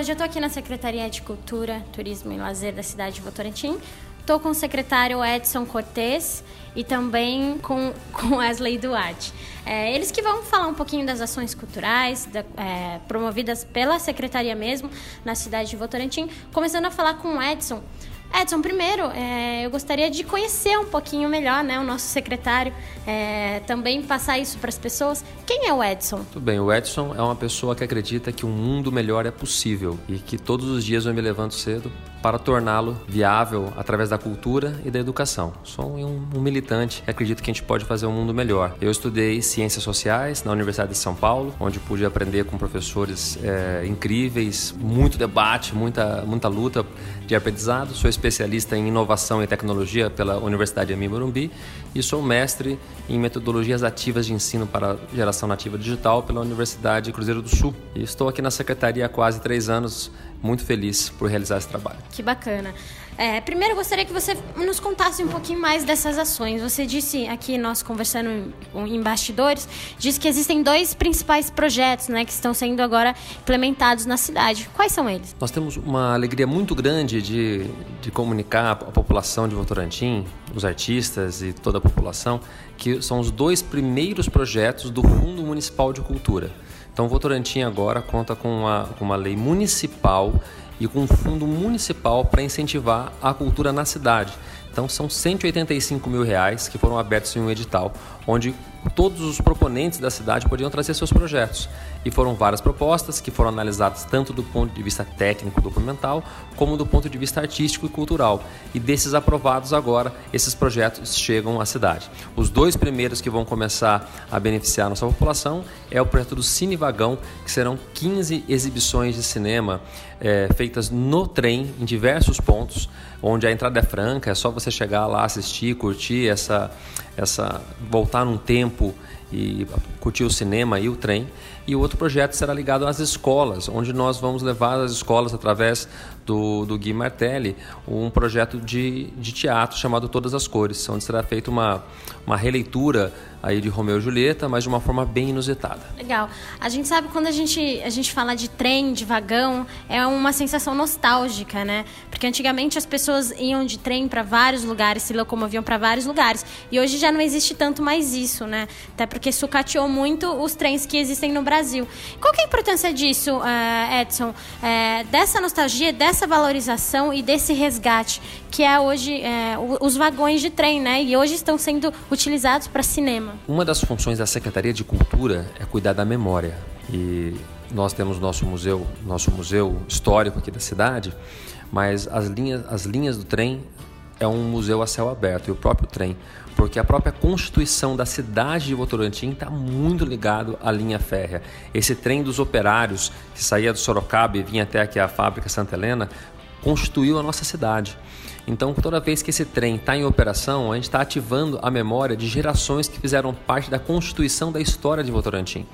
hoje eu estou aqui na Secretaria de Cultura, Turismo e Lazer da cidade de Votorantim. Estou com o secretário Edson Cortes e também com, com Wesley Duarte. É, eles que vão falar um pouquinho das ações culturais da, é, promovidas pela secretaria mesmo na cidade de Votorantim. Começando a falar com o Edson. Edson, primeiro, é, eu gostaria de conhecer um pouquinho melhor né, o nosso secretário, é, também passar isso para as pessoas. Quem é o Edson? Tudo bem, o Edson é uma pessoa que acredita que um mundo melhor é possível e que todos os dias eu me levanto cedo para torná-lo viável através da cultura e da educação. Sou um, um militante que acredita que a gente pode fazer um mundo melhor. Eu estudei Ciências Sociais na Universidade de São Paulo, onde pude aprender com professores é, incríveis, muito debate, muita, muita luta de aprendizado. Sou especialista em inovação e tecnologia pela Universidade de Morumbi e sou mestre em metodologias ativas de ensino para geração nativa digital pela Universidade Cruzeiro do Sul. E estou aqui na secretaria há quase três anos muito feliz por realizar esse trabalho. Que bacana. É, primeiro, gostaria que você nos contasse um pouquinho mais dessas ações. Você disse aqui, nós conversando em bastidores, disse que existem dois principais projetos né, que estão sendo agora implementados na cidade. Quais são eles? Nós temos uma alegria muito grande de, de comunicar à população de Votorantim, os artistas e toda a população, que são os dois primeiros projetos do Fundo Municipal de Cultura. Então, Votorantim agora conta com uma, com uma lei municipal e com um fundo municipal para incentivar a cultura na cidade. Então são 185 mil reais que foram abertos em um edital, onde todos os proponentes da cidade podiam trazer seus projetos. E foram várias propostas que foram analisadas tanto do ponto de vista técnico documental, como do ponto de vista artístico e cultural. E desses aprovados agora, esses projetos chegam à cidade. Os dois primeiros que vão começar a beneficiar a nossa população é o projeto do Cine Vagão, que serão 15 exibições de cinema é, feitas no trem, em diversos pontos, onde a entrada é franca, é só você chegar lá, assistir, curtir essa, essa voltar num tempo e curtir o cinema e o trem. E o outro projeto será ligado às escolas, onde nós vamos levar as escolas através do, do Gui Martelli um projeto de, de teatro chamado Todas as Cores, onde será feita uma, uma releitura aí de Romeu e Julieta, mas de uma forma bem inusitada. Legal. A gente sabe quando a gente, a gente fala de trem, de vagão, é uma sensação nostálgica, né? Porque antigamente as pessoas iam de trem para vários lugares, se locomoviam para vários lugares. E hoje já não existe tanto mais isso, né? Até porque sucateou muito os trens que existem no Brasil. Qual que é a importância disso, eh, Edson? É, dessa nostalgia, dessa valorização e desse resgate que é hoje é, os vagões de trem, né? E hoje estão sendo utilizados para cinema. Uma das funções da Secretaria de Cultura é cuidar da memória. E nós temos nosso museu, nosso museu histórico aqui da cidade, mas as linhas, as linhas do trem é um museu a céu aberto e o próprio trem, porque a própria constituição da cidade de Votorantim está muito ligado à linha férrea. Esse trem dos operários que saía do Sorocaba e vinha até aqui a fábrica Santa Helena constituiu a nossa cidade. Então, toda vez que esse trem está em operação, a gente está ativando a memória de gerações que fizeram parte da constituição da história de Votorantim.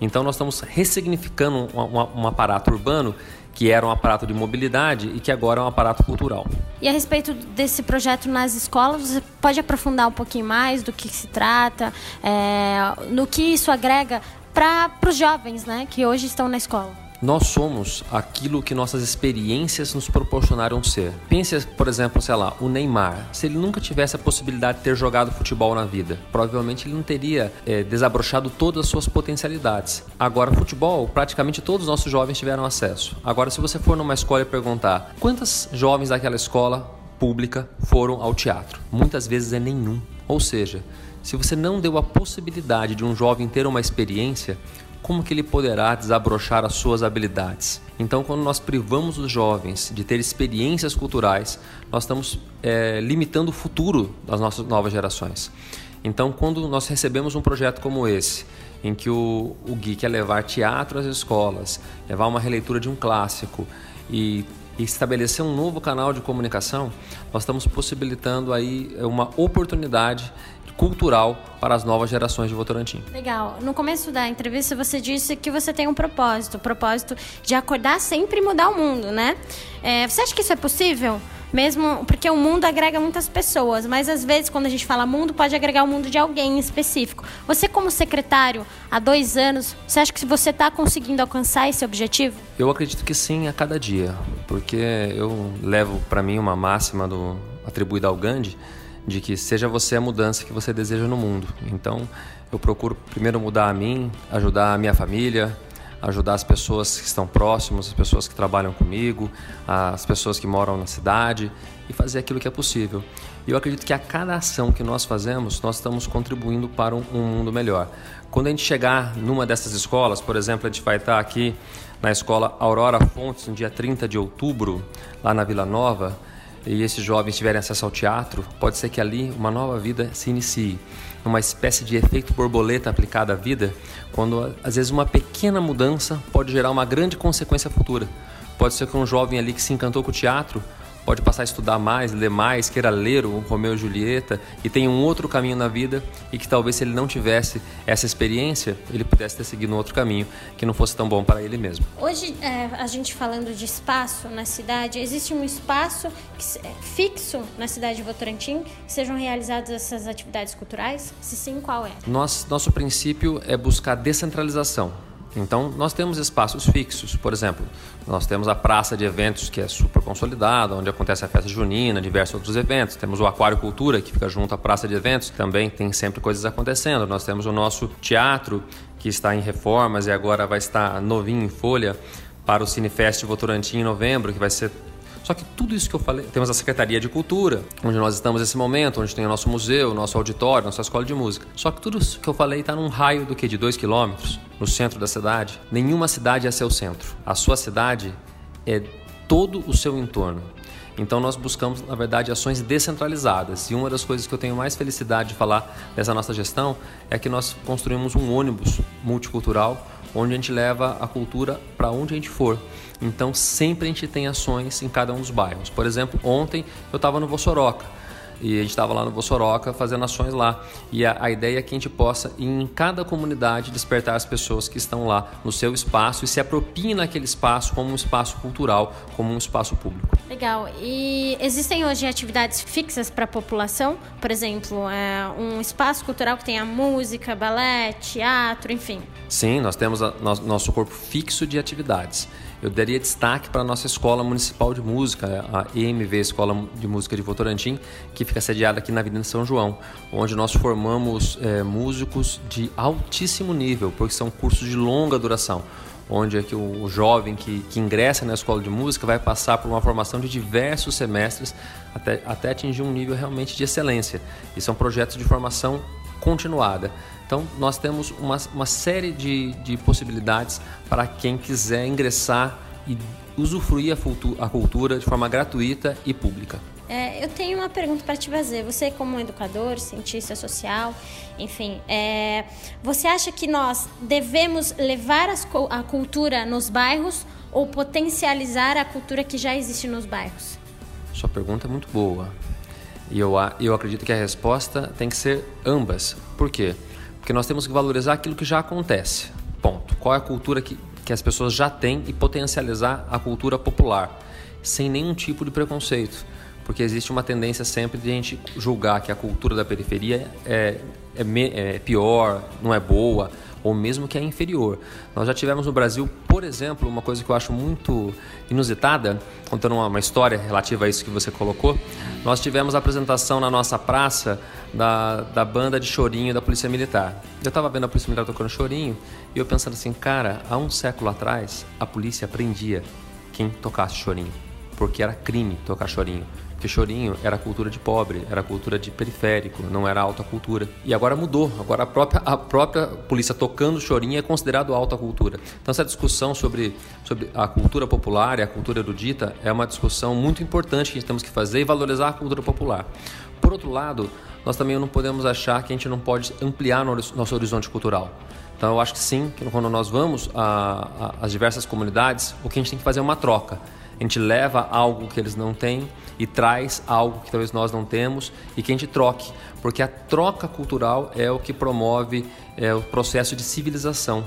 Então, nós estamos ressignificando um, um aparato urbano que era um aparato de mobilidade e que agora é um aparato cultural. E a respeito desse projeto nas escolas, você pode aprofundar um pouquinho mais do que se trata, é, no que isso agrega para os jovens né, que hoje estão na escola? Nós somos aquilo que nossas experiências nos proporcionaram ser. Pense, por exemplo, sei lá, o Neymar. Se ele nunca tivesse a possibilidade de ter jogado futebol na vida, provavelmente ele não teria é, desabrochado todas as suas potencialidades. Agora, futebol, praticamente todos os nossos jovens tiveram acesso. Agora, se você for numa escola e perguntar quantas jovens daquela escola pública foram ao teatro, muitas vezes é nenhum. Ou seja, se você não deu a possibilidade de um jovem ter uma experiência, como que ele poderá desabrochar as suas habilidades? Então, quando nós privamos os jovens de ter experiências culturais, nós estamos é, limitando o futuro das nossas novas gerações. Então, quando nós recebemos um projeto como esse, em que o, o Gui quer levar teatro às escolas, levar uma releitura de um clássico e estabelecer um novo canal de comunicação, nós estamos possibilitando aí uma oportunidade cultural para as novas gerações de Votorantim. Legal. No começo da entrevista você disse que você tem um propósito, o propósito de acordar sempre e mudar o mundo, né? É, você acha que isso é possível? mesmo porque o mundo agrega muitas pessoas, mas às vezes quando a gente fala mundo, pode agregar o mundo de alguém específico. Você, como secretário, há dois anos, você acha que você está conseguindo alcançar esse objetivo? Eu acredito que sim, a cada dia, porque eu levo para mim uma máxima do atribuída ao Gandhi de que seja você a mudança que você deseja no mundo. Então, eu procuro primeiro mudar a mim, ajudar a minha família, ajudar as pessoas que estão próximas, as pessoas que trabalham comigo, as pessoas que moram na cidade e fazer aquilo que é possível. E eu acredito que a cada ação que nós fazemos, nós estamos contribuindo para um, mundo melhor. Quando a gente chegar numa dessas escolas, por exemplo, a gente vai estar aqui na escola Aurora Fontes no dia 30 de outubro, lá na Vila Nova, e esses jovens tiverem acesso ao teatro, pode ser que ali uma nova vida se inicie. Uma espécie de efeito borboleta aplicado à vida, quando às vezes uma pequena mudança pode gerar uma grande consequência futura. Pode ser que um jovem ali que se encantou com o teatro pode passar a estudar mais, ler mais, queira ler o Romeu e Julieta e tem um outro caminho na vida e que talvez se ele não tivesse essa experiência, ele pudesse ter seguido um outro caminho que não fosse tão bom para ele mesmo. Hoje, é, a gente falando de espaço na cidade, existe um espaço que, é, fixo na cidade de Votorantim que sejam realizadas essas atividades culturais? Se sim, qual é? Nosso, nosso princípio é buscar descentralização então, nós temos espaços fixos, por exemplo, nós temos a praça de eventos que é super consolidada, onde acontece a festa junina, diversos outros eventos. Temos o Aquário Cultura, que fica junto à praça de eventos, também tem sempre coisas acontecendo. Nós temos o nosso teatro, que está em reformas e agora vai estar novinho em folha para o Cinefest Votorantim em novembro, que vai ser só que tudo isso que eu falei, temos a Secretaria de Cultura, onde nós estamos nesse momento, onde tem o nosso museu, nosso auditório, nossa escola de música. Só que tudo isso que eu falei está num raio do que de dois quilômetros no centro da cidade. Nenhuma cidade é seu centro. A sua cidade é todo o seu entorno. Então nós buscamos, na verdade, ações descentralizadas. E uma das coisas que eu tenho mais felicidade de falar dessa nossa gestão é que nós construímos um ônibus multicultural onde a gente leva a cultura para onde a gente for. Então sempre a gente tem ações em cada um dos bairros. Por exemplo, ontem eu estava no Vossoroca e a gente estava lá no Vossoroca fazendo ações lá. E a, a, ideia é que a gente possa, em cada comunidade, despertar as pessoas que estão lá no seu espaço e se apropiem naquele espaço como um espaço cultural, como um espaço público. Legal. E existem hoje atividades fixas para a população? Por exemplo, é um espaço cultural que tenha música, balé, teatro, enfim? Sim, nós temos a, nosso corpo fixo de atividades eu daria destaque para a nossa Escola Municipal de Música, a EMV Escola de Música de Votorantim, que fica sediada aqui na Avenida São João, onde nós formamos é, músicos de altíssimo nível, porque são cursos de longa duração onde é que o jovem que, que ingressa na escola de música vai passar por uma formação de diversos semestres até, até atingir um nível realmente de excelência. E são projetos de formação continuada. Então, nós temos uma, uma série de, de possibilidades para quem quiser ingressar e usufruir a, a cultura de forma gratuita e pública. É, eu tenho uma pergunta para te fazer. Você, como educador, cientista social, enfim, é, você acha que nós devemos levar as, a cultura nos bairros ou potencializar a cultura que já existe nos bairros? Sua pergunta é muito boa. E eu, eu acredito que a resposta tem que ser ambas. Por quê? Porque nós temos que valorizar aquilo que já acontece. Ponto. Qual é a cultura que, que as pessoas já têm e potencializar a cultura popular, sem nenhum tipo de preconceito. Porque existe uma tendência sempre de a gente julgar que a cultura da periferia é, é, é pior, não é boa ou mesmo que é inferior. Nós já tivemos no Brasil, por exemplo, uma coisa que eu acho muito inusitada, contando uma, história relativa a isso que você colocou. Nós tivemos a apresentação na nossa praça da, da banda de chorinho da Polícia Militar. Eu estava vendo a Polícia Militar tocando chorinho e eu pensando assim, cara, há um século atrás a polícia prendia quem tocasse chorinho, porque era crime tocar chorinho. Porque chorinho era cultura de pobre, era cultura de periférico, não era alta cultura. E agora mudou. Agora a própria, a própria polícia tocando chorinho é considerado alta cultura. Então essa discussão sobre, sobre a cultura popular e a cultura erudita é uma discussão muito importante que a gente temos que fazer e valorizar a cultura popular. Por outro lado, nós também não podemos achar que a gente não pode ampliar nosso horizonte cultural. Então eu acho que sim, que quando nós vamos às diversas comunidades, o que a gente tem que fazer é uma troca. A gente leva algo que eles não têm e traz algo que talvez nós não temos e que a gente troque, porque a troca cultural é o que promove é, o processo de civilização.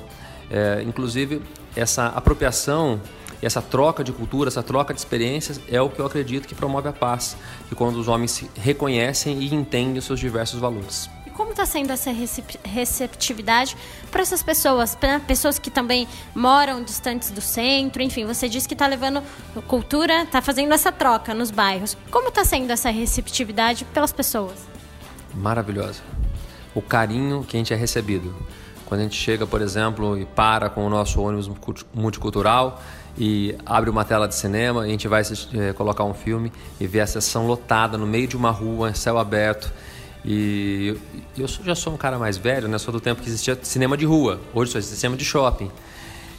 É, inclusive, essa apropriação essa troca de cultura, essa troca de experiências é o que eu acredito que promove a paz, e quando os homens se reconhecem e entendem os seus diversos valores como está sendo essa receptividade para essas pessoas, para pessoas que também moram distantes do centro, enfim, você disse que está levando cultura, está fazendo essa troca nos bairros. Como está sendo essa receptividade pelas pessoas? Maravilhosa. O carinho que a gente é recebido. Quando a gente chega, por exemplo, e para com o nosso ônibus multicultural e abre uma tela de cinema, a gente vai é, colocar um filme e vê a sessão lotada no meio de uma rua, céu aberto e eu já sou um cara mais velho, né? Sou do tempo que existia cinema de rua. Hoje só existe cinema de shopping.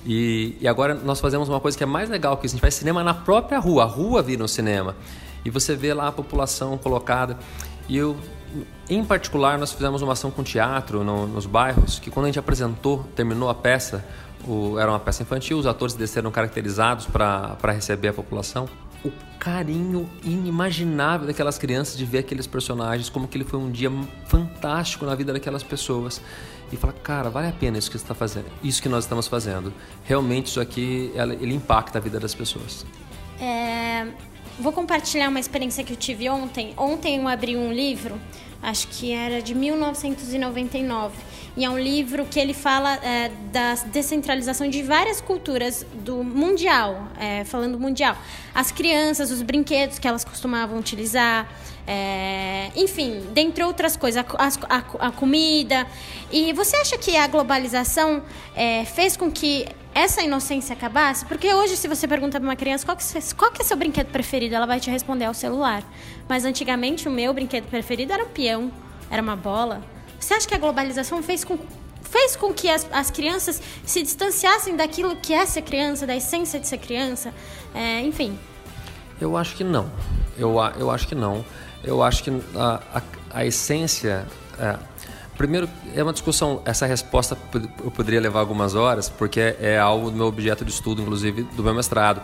E, e, agora nós fazemos uma coisa que é mais legal que isso. A gente faz cinema na própria rua. A rua vira um cinema. E você vê lá a população colocada. E eu, em particular, nós fizemos uma ação com teatro no, nos bairros, que quando a gente apresentou, terminou a peça, o, era uma peça infantil, os atores desceram caracterizados para receber a população o carinho inimaginável daquelas crianças de ver aqueles personagens, como que ele foi um dia fantástico na vida daquelas pessoas. E fala, cara, vale a pena isso que está fazendo, isso que nós estamos fazendo. Realmente isso aqui, ele impacta a vida das pessoas. É, vou compartilhar uma experiência que eu tive ontem. Ontem eu abri um livro, acho que era de 1999 e é um livro que ele fala é, da descentralização de várias culturas do mundial, é, falando mundial. As crianças, os brinquedos que elas costumavam utilizar, é, enfim, dentre outras coisas, a, a, a, comida. E você acha que a globalização é, fez com que essa inocência acabasse? Porque hoje, se você pergunta para uma criança qual que, qual que é seu brinquedo preferido, ela vai te responder ao celular. Mas antigamente o meu brinquedo preferido era um peão, era uma bola. Você acha que a globalização fez com, fez com que as, as crianças se distanciassem daquilo que é ser criança, da essência de ser criança? É, enfim. Eu acho que não. Eu, eu acho que não. Eu acho que a, a, a essência. É, primeiro, é uma discussão. Essa resposta eu poderia levar algumas horas, porque é, é algo do meu objeto de estudo, inclusive do meu mestrado.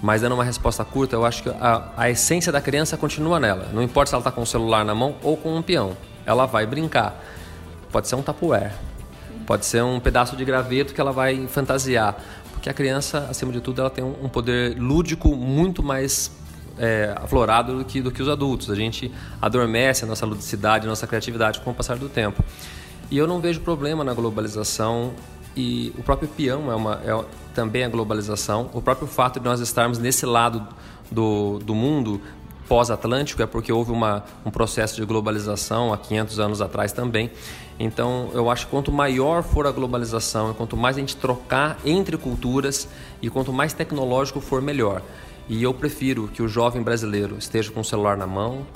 Mas dando uma resposta curta, eu acho que a, a essência da criança continua nela. Não importa se ela está com o celular na mão ou com um peão. Ela vai brincar. Pode ser um tapué, pode ser um pedaço de graveto que ela vai fantasiar. Porque a criança, acima de tudo, ela tem um poder lúdico muito mais é, aflorado do que, do que os adultos. A gente adormece a nossa ludicidade, a nossa criatividade com o passar do tempo. E eu não vejo problema na globalização e o próprio peão é, uma, é também a globalização. O próprio fato de nós estarmos nesse lado do, do mundo pós-atlântico é porque houve uma, um processo de globalização há 500 anos atrás também. Então, eu acho que quanto maior for a globalização, quanto mais a gente trocar entre culturas e quanto mais tecnológico for, melhor. E eu prefiro que o jovem brasileiro esteja com o celular na mão,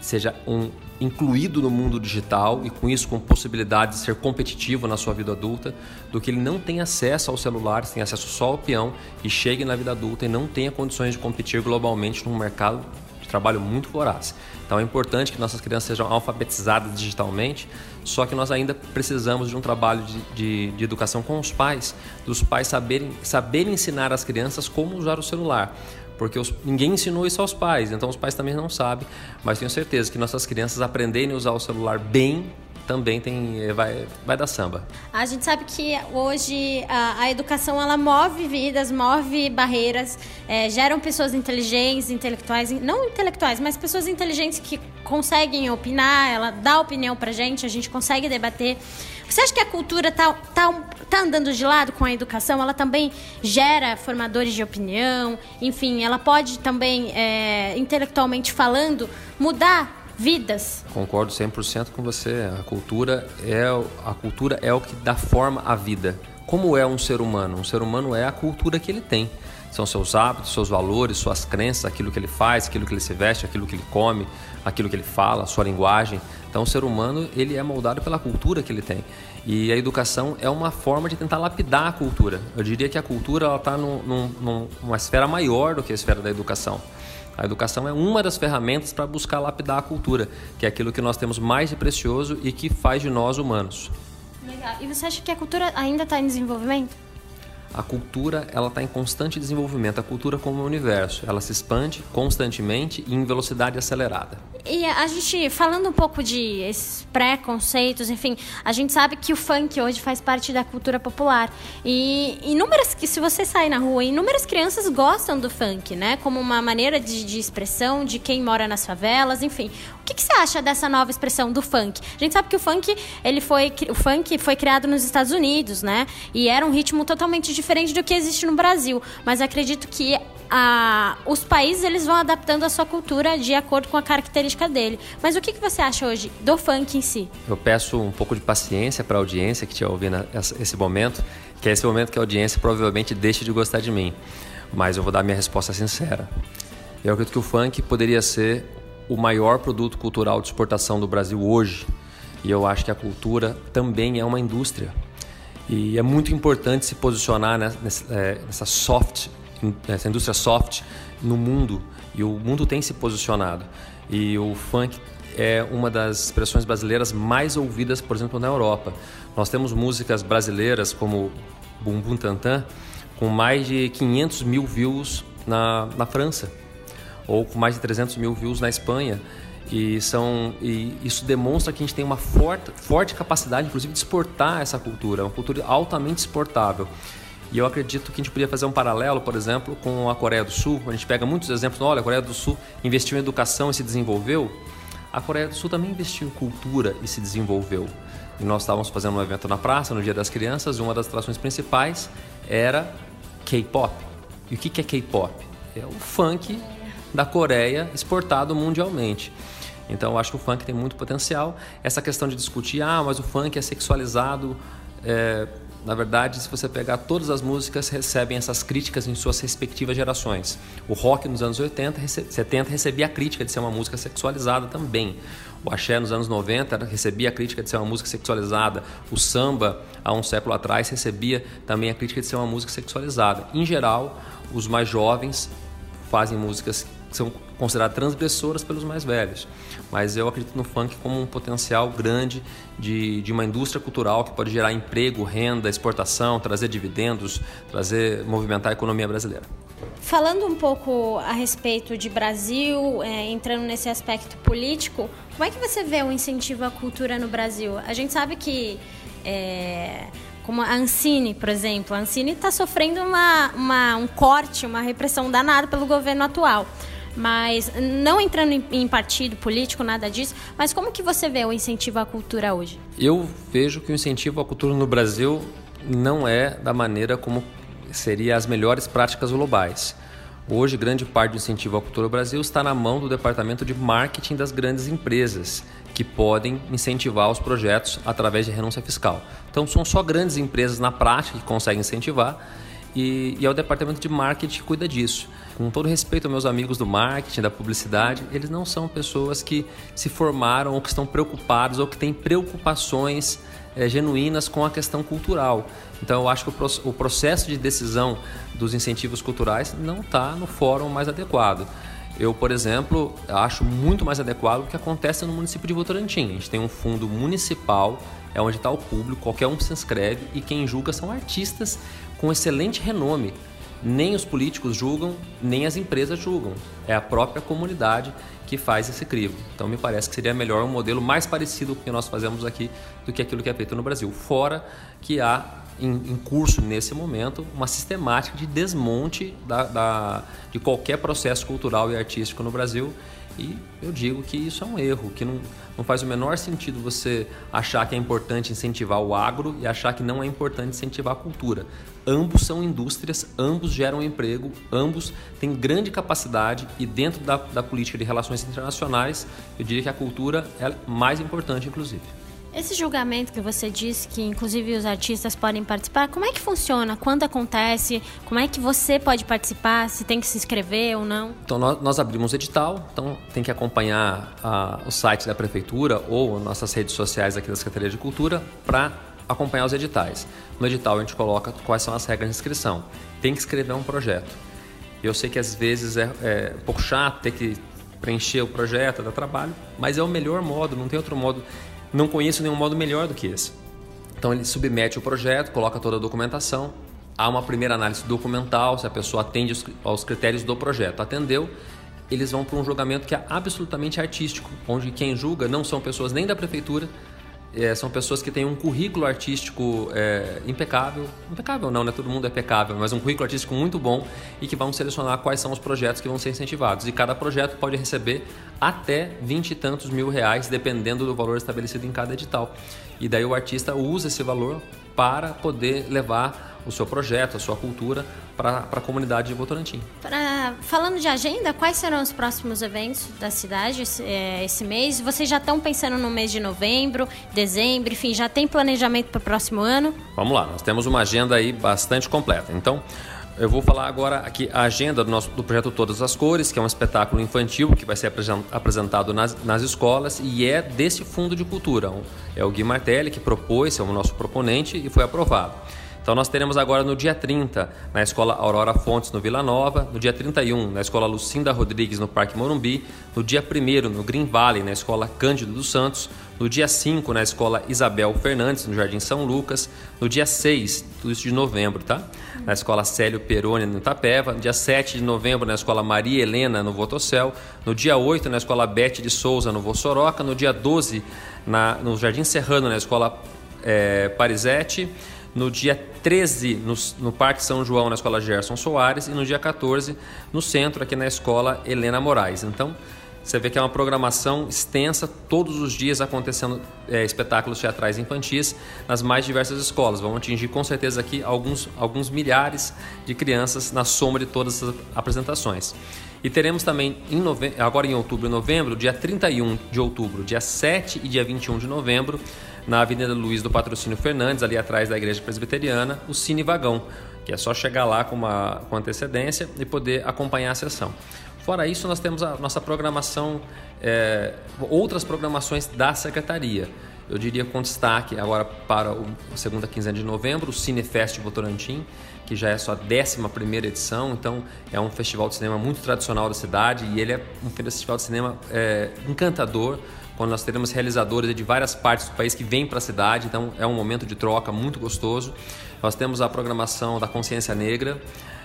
seja um incluído no mundo digital e com isso com possibilidade de ser competitivo na sua vida adulta, do que ele não tenha acesso ao celular, tenha acesso só ao peão e chegue na vida adulta e não tenha condições de competir globalmente num mercado trabalho muito voraz. Então é importante que nossas crianças sejam alfabetizadas digitalmente, só que nós ainda precisamos de um trabalho de, de, de educação com os pais, dos pais saberem, saberem ensinar as crianças como usar o celular porque os, ninguém ensinou isso aos pais, então os pais também não sabem, mas tenho certeza que nossas crianças aprenderem a usar o celular bem também tem vai, vai dar samba. A gente sabe que hoje a, a educação ela move vidas, move barreiras, é, geram pessoas inteligentes, intelectuais, não intelectuais, mas pessoas inteligentes que conseguem opinar, ela dá opinião pra gente, a gente consegue debater. Você acha que a cultura tá, tá, tá andando de lado com a educação? Ela também gera formadores de opinião, enfim, ela pode também, é, intelectualmente falando, mudar vidas. Concordo 100% com você. A cultura é a cultura é o que dá forma à vida. Como é um ser humano? Um ser humano é a cultura que ele tem. São seus hábitos, seus valores, suas crenças, aquilo que ele faz, aquilo que ele se veste, aquilo que ele come, aquilo que ele fala, sua linguagem. Então, o ser humano ele é moldado pela cultura que ele tem. E a educação é uma forma de tentar lapidar a cultura. Eu diria que a cultura está num, num, numa esfera maior do que a esfera da educação. A educação é uma das ferramentas para buscar lapidar a cultura, que é aquilo que nós temos mais de precioso e que faz de nós humanos. Legal. E você acha que a cultura ainda está em desenvolvimento? A cultura ela está em constante desenvolvimento. A cultura como o universo, ela se expande constantemente e em velocidade acelerada. E a gente, falando um pouco de preconceitos, enfim, a gente sabe que o funk hoje faz parte da cultura popular. E inúmeras, se você sair na rua, inúmeras crianças gostam do funk, né? Como uma maneira de, de expressão de quem mora nas favelas, enfim. O que, que, você acha dessa nova expressão do funk? A gente sabe que o funk, ele foi, o funk foi criado nos Estados Unidos, né? E era um ritmo totalmente diferente do que existe no Brasil. Mas acredito que a, os países eles vão adaptando a sua cultura de acordo com a característica dele. Mas o que, que você acha hoje do funk em si? Eu peço um pouco de paciência para a audiência que estiver ouvindo esse momento, que é esse momento que a audiência provavelmente deixe de gostar de mim. Mas eu vou dar minha resposta sincera. Eu acredito que o funk poderia ser o maior produto cultural de exportação do Brasil hoje. E eu acho que a cultura também é uma indústria. E é muito importante se posicionar nessa, é, nessa soft essa indústria soft no mundo e o mundo tem se posicionado. E o funk é uma das expressões brasileiras mais ouvidas, por exemplo, na Europa. Nós temos músicas brasileiras como Bum Bum Tantan com mais de 500 mil views na, na França ou com mais de 300 mil views na Espanha. E, são, e isso demonstra que a gente tem uma forte, forte capacidade, inclusive, de exportar essa cultura, uma cultura altamente exportável. E eu acredito que a gente podia fazer um paralelo, por exemplo, com a Coreia do Sul. A gente pega muitos exemplos, olha, a Coreia do Sul investiu em educação e se desenvolveu. A Coreia do Sul também investiu em cultura e se desenvolveu. E nós estávamos fazendo um evento na praça no Dia das Crianças e uma das atrações principais era K-pop. E o que é K-pop? É o funk da Coreia exportado mundialmente. Então eu acho que o funk tem muito potencial. Essa questão de discutir, ah, mas o funk é sexualizado. É, na verdade, se você pegar todas as músicas, recebem essas críticas em suas respectivas gerações. O rock nos anos 80, 70 recebia a crítica de ser uma música sexualizada também. O axé nos anos 90 recebia a crítica de ser uma música sexualizada. O samba, há um século atrás, recebia também a crítica de ser uma música sexualizada. Em geral, os mais jovens fazem músicas que são consideradas transgressoras pelos mais velhos. Mas eu acredito no funk como um potencial grande de, de uma indústria cultural que pode gerar emprego, renda, exportação, trazer dividendos, trazer, movimentar a economia brasileira. Falando um pouco a respeito de Brasil, é, entrando nesse aspecto político, como é que você vê o incentivo à cultura no Brasil? A gente sabe que é, como a Ancine, por exemplo. A Ancine está sofrendo uma, uma, um corte, uma repressão danada pelo governo atual mas não entrando em, em, partido político, nada disso, mas como que você vê o incentivo à cultura hoje? Eu vejo que o incentivo à cultura no Brasil não é da maneira como seria as melhores práticas globais. Hoje, grande parte do incentivo à cultura no Brasil está na mão do departamento de marketing das grandes empresas, que podem incentivar os projetos através de renúncia fiscal. Então, são só grandes empresas na prática que conseguem incentivar e, e é o departamento de marketing que cuida disso. Com todo respeito aos meus amigos do marketing, da publicidade, eles não são pessoas que se formaram ou que estão preocupados ou que têm preocupações é, genuínas com a questão cultural. Então eu acho que o, o processo de decisão dos incentivos culturais não está no fórum mais adequado. Eu, por exemplo, acho muito mais adequado o que acontece no município de Votorantim. A gente tem um fundo municipal, é onde está o público, qualquer um se inscreve e quem julga são artistas com excelente renome. Nem os políticos julgam, nem as empresas julgam. É a própria comunidade que faz esse crivo. Então me parece que seria melhor um modelo mais parecido com o que nós fazemos aqui do que aquilo que é feito no Brasil. Fora que há em, curso nesse momento uma sistemática de desmonte da, da, de qualquer processo cultural e artístico no Brasil e eu digo que isso é um erro, que não, não faz o menor sentido você achar que é importante incentivar o agro e achar que não é importante incentivar a cultura. Ambos são indústrias, ambos geram emprego, ambos têm grande capacidade e dentro da, da política de relações internacionais, eu diria que a cultura é mais importante, inclusive. Esse julgamento que você disse que inclusive os artistas podem participar, como é que funciona? Quando acontece? Como é que você pode participar? Se tem que se inscrever ou não? Então nós, nós abrimos edital, então tem que acompanhar a, o site da prefeitura ou nossas redes sociais aqui da Secretaria de Cultura para acompanhar os editais. No edital a gente coloca quais são as regras de inscrição. Tem que escrever um projeto. Eu sei que às vezes é, é um pouco chato ter que preencher o projeto, dar trabalho, mas é o melhor modo, não tem outro modo não conheço nenhum modo melhor do que esse. Então ele submete o projeto, coloca toda a documentação, há uma primeira análise documental, se a pessoa atende aos critérios do projeto. Atendeu, eles vão para um julgamento que é absolutamente artístico, onde quem julga não são pessoas nem da prefeitura, é, são pessoas que têm um currículo artístico é, impecável. Impecável não, né? Todo mundo é pecável, mas um currículo artístico muito bom e que vão selecionar quais são os projetos que vão ser incentivados. E cada projeto pode receber até vinte e tantos mil reais, dependendo do valor estabelecido em cada edital. E daí o artista usa esse valor para poder levar o seu projeto, a sua cultura para a comunidade de Votorantim. Pra, falando de agenda, quais serão os próximos eventos da cidade esse, é, esse mês? Vocês já estão pensando no mês de novembro, dezembro, enfim, já tem planejamento para o próximo ano? Vamos lá, nós temos uma agenda aí bastante completa. Então, eu vou falar agora aqui a agenda do, nosso, do projeto Todas as Cores, que é um espetáculo infantil que vai ser apresentado nas, nas escolas e é desse Fundo de Cultura. É o Gui Martelli que propôs, é o nosso proponente e foi aprovado. Então nós teremos agora no dia 30, na Escola Aurora Fontes, no Vila Nova, no dia 31, na Escola Lucinda Rodrigues, no Parque Morumbi, no dia 1 no Green Valley, na Escola Cândido dos Santos, no dia 5, na Escola Isabel Fernandes, no Jardim São Lucas, no dia 6, tudo isso de novembro, tá? Na Escola Célio Peroni, no Itapeva, no dia 7 de novembro, na Escola Maria Helena, no Votocel, no dia 8, na Escola Bete de Souza, no Vossoroca, no dia 12, na, no Jardim Serrano, na Escola é, Parisete, no dia 13 no, no, Parque São João, na Escola Gerson Soares, e no dia 14 no centro, aqui na Escola Helena Moraes. Então, você vê que é uma programação extensa, todos os dias acontecendo é, espetáculos teatrais infantis nas mais diversas escolas. Vão atingir com certeza aqui alguns, alguns milhares de crianças na soma de todas as apresentações. E teremos também em nove... agora em outubro e novembro, dia 31 de outubro, dia 7 e dia 21 de novembro, na Avenida Luiz do Patrocínio Fernandes, ali atrás da Igreja Presbiteriana, o Cine Vagão, que é só chegar lá com, uma, com antecedência e poder acompanhar a sessão. Fora isso, nós temos a nossa programação, é, outras programações da Secretaria. Eu diria com destaque agora para o segunda quinzena de novembro, o Cinefest Votorantim, que já é sua 11 primeira edição, então é um festival de cinema muito tradicional da cidade e ele é um festival de cinema é, encantador, quando nós teremos realizadores de várias partes do país que vêm para a cidade, então é um momento de troca muito gostoso. Nós temos a programação da Consciência Negra,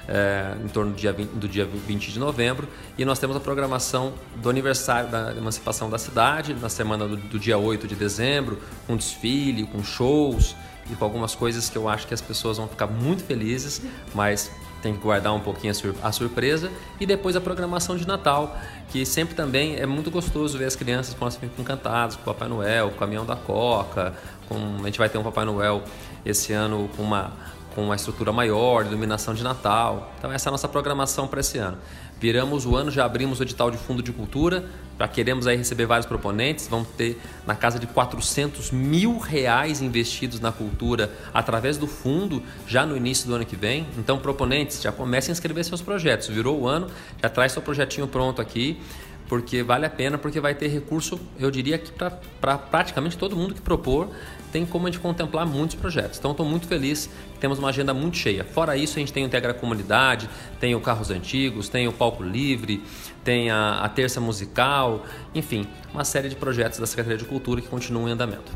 é, em torno do dia, 20, do dia 20 de novembro, e nós temos a programação do aniversário da emancipação da cidade, na semana do, do dia 8 de dezembro, com desfile, com shows e com algumas coisas que eu acho que as pessoas vão ficar muito felizes, mas tem que guardar um pouquinho a, surpresa. E depois a programação de Natal, que sempre também é muito gostoso ver as crianças elas ficam encantadas com o Papai Noel, com o caminhão da Coca. Com, a gente vai ter um Papai Noel esse ano com uma com uma estrutura maior, iluminação de Natal. Então essa é a nossa programação para esse ano. Viramos o ano, já abrimos o edital de fundo de cultura, já queremos aí receber vários proponentes, vamos ter na casa de 400 mil reais investidos na cultura através do fundo já no início do ano que vem. Então proponentes, já comecem a inscrever seus projetos. Virou o ano, já traz seu projetinho pronto aqui porque vale a pena, porque vai ter recurso, eu diria que para pra praticamente todo mundo que propor, tem como a gente contemplar muitos projetos. Então estou muito feliz temos uma agenda muito cheia. Fora isso, a gente tem o Integra Comunidade, tem o Carros Antigos, tem o Palco Livre, tem a, a Terça Musical, enfim, uma série de projetos da Secretaria de Cultura que continuam em andamento.